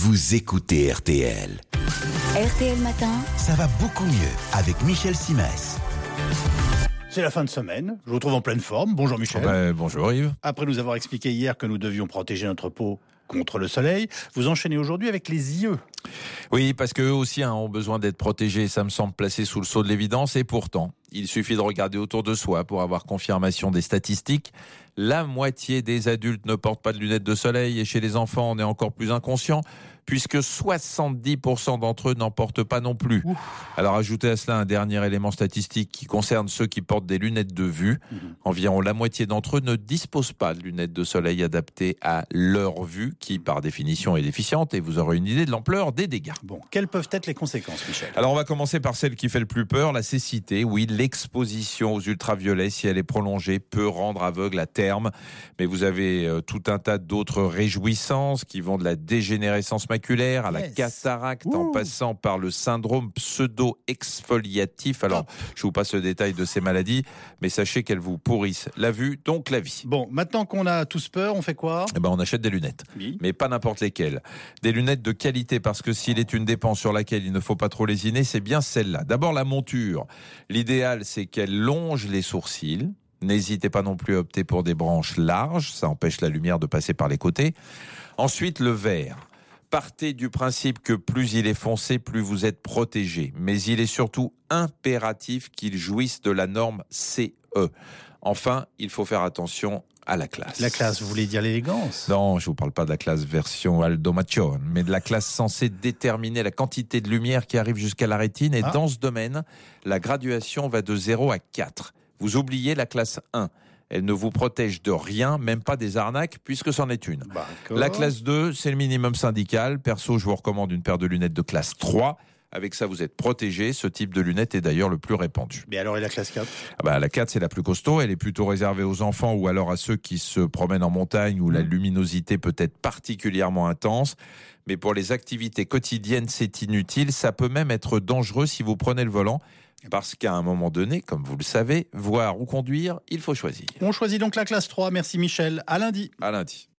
vous écoutez RTL. RTL Matin, Ça va beaucoup mieux avec Michel Simès. C'est la fin de semaine. Je vous trouve en pleine forme. Bonjour Michel. Ben, bonjour Yves. Après nous avoir expliqué hier que nous devions protéger notre peau contre le soleil, vous enchaînez aujourd'hui avec les yeux. Oui, parce qu'eux aussi hein, ont besoin d'être protégés. Ça me semble placé sous le sceau de l'évidence. Et pourtant, il suffit de regarder autour de soi pour avoir confirmation des statistiques. La moitié des adultes ne portent pas de lunettes de soleil et chez les enfants, on est encore plus inconscient puisque 70% d'entre eux n'en portent pas non plus. Alors ajoutez à cela un dernier élément statistique qui concerne ceux qui portent des lunettes de vue. Environ la moitié d'entre eux ne disposent pas de lunettes de soleil adaptées à leur vue, qui par définition est déficiente, et vous aurez une idée de l'ampleur des dégâts. Bon, quelles peuvent être les conséquences, Michel? Alors on va commencer par celle qui fait le plus peur, la cécité. Oui, l'exposition aux ultraviolets, si elle est prolongée, peut rendre aveugle à terme. Mais vous avez euh, tout un tas d'autres réjouissances qui vont de la dégénérescence maculaire à la Yes. cataracte, en passant par le syndrome pseudo-exfoliatif. Alors, je vous passe le détail de ces maladies, mais sachez qu'elles vous pourrissent la vue, donc la vie. Bon, maintenant qu'on a tous peur, on fait quoi? Eh ben, on achète des lunettes Mais pas n'importe lesquelles. Des lunettes de qualité, parce que s'il est une dépense sur laquelle il ne faut pas trop lésiner, c'est bien celle-là. D'abord la monture. L'idéal, c'est qu'elle longe les sourcils. N'hésitez pas non plus à opter pour des branches larges, ça empêche la lumière de passer par les côtés. Ensuite, le verre. Partez du principe que plus il est foncé, plus vous êtes protégé. Mais il est surtout impératif qu'il jouisse de la norme CE. Enfin, il faut faire attention à la classe. La classe, vous voulez dire l'élégance? Non, je vous parle pas de la classe version Aldo Macione, mais de la classe censée déterminer la quantité de lumière qui arrive jusqu'à la rétine. Et Ah. dans ce domaine, la graduation va de 0 à 4. Vous oubliez la classe 1. Elle ne vous protège de rien, même pas des arnaques, puisque c'en est une. La classe 2, c'est le minimum syndical. Perso, je vous recommande une paire de lunettes de classe 3. Avec ça, vous êtes protégé. Ce type de lunettes est d'ailleurs le plus répandu. Mais alors, et la classe 4 Ah bah, la 4, c'est la plus costaud. Elle est plutôt réservée aux enfants ou alors à ceux qui se promènent en montagne où la luminosité peut être particulièrement intense. Mais pour les activités quotidiennes, c'est inutile. Ça peut même être dangereux si vous prenez le volant. Parce qu'à un moment donné, comme vous le savez, voir ou conduire, il faut choisir. On choisit donc la classe 3. Merci Michel. À lundi. À lundi.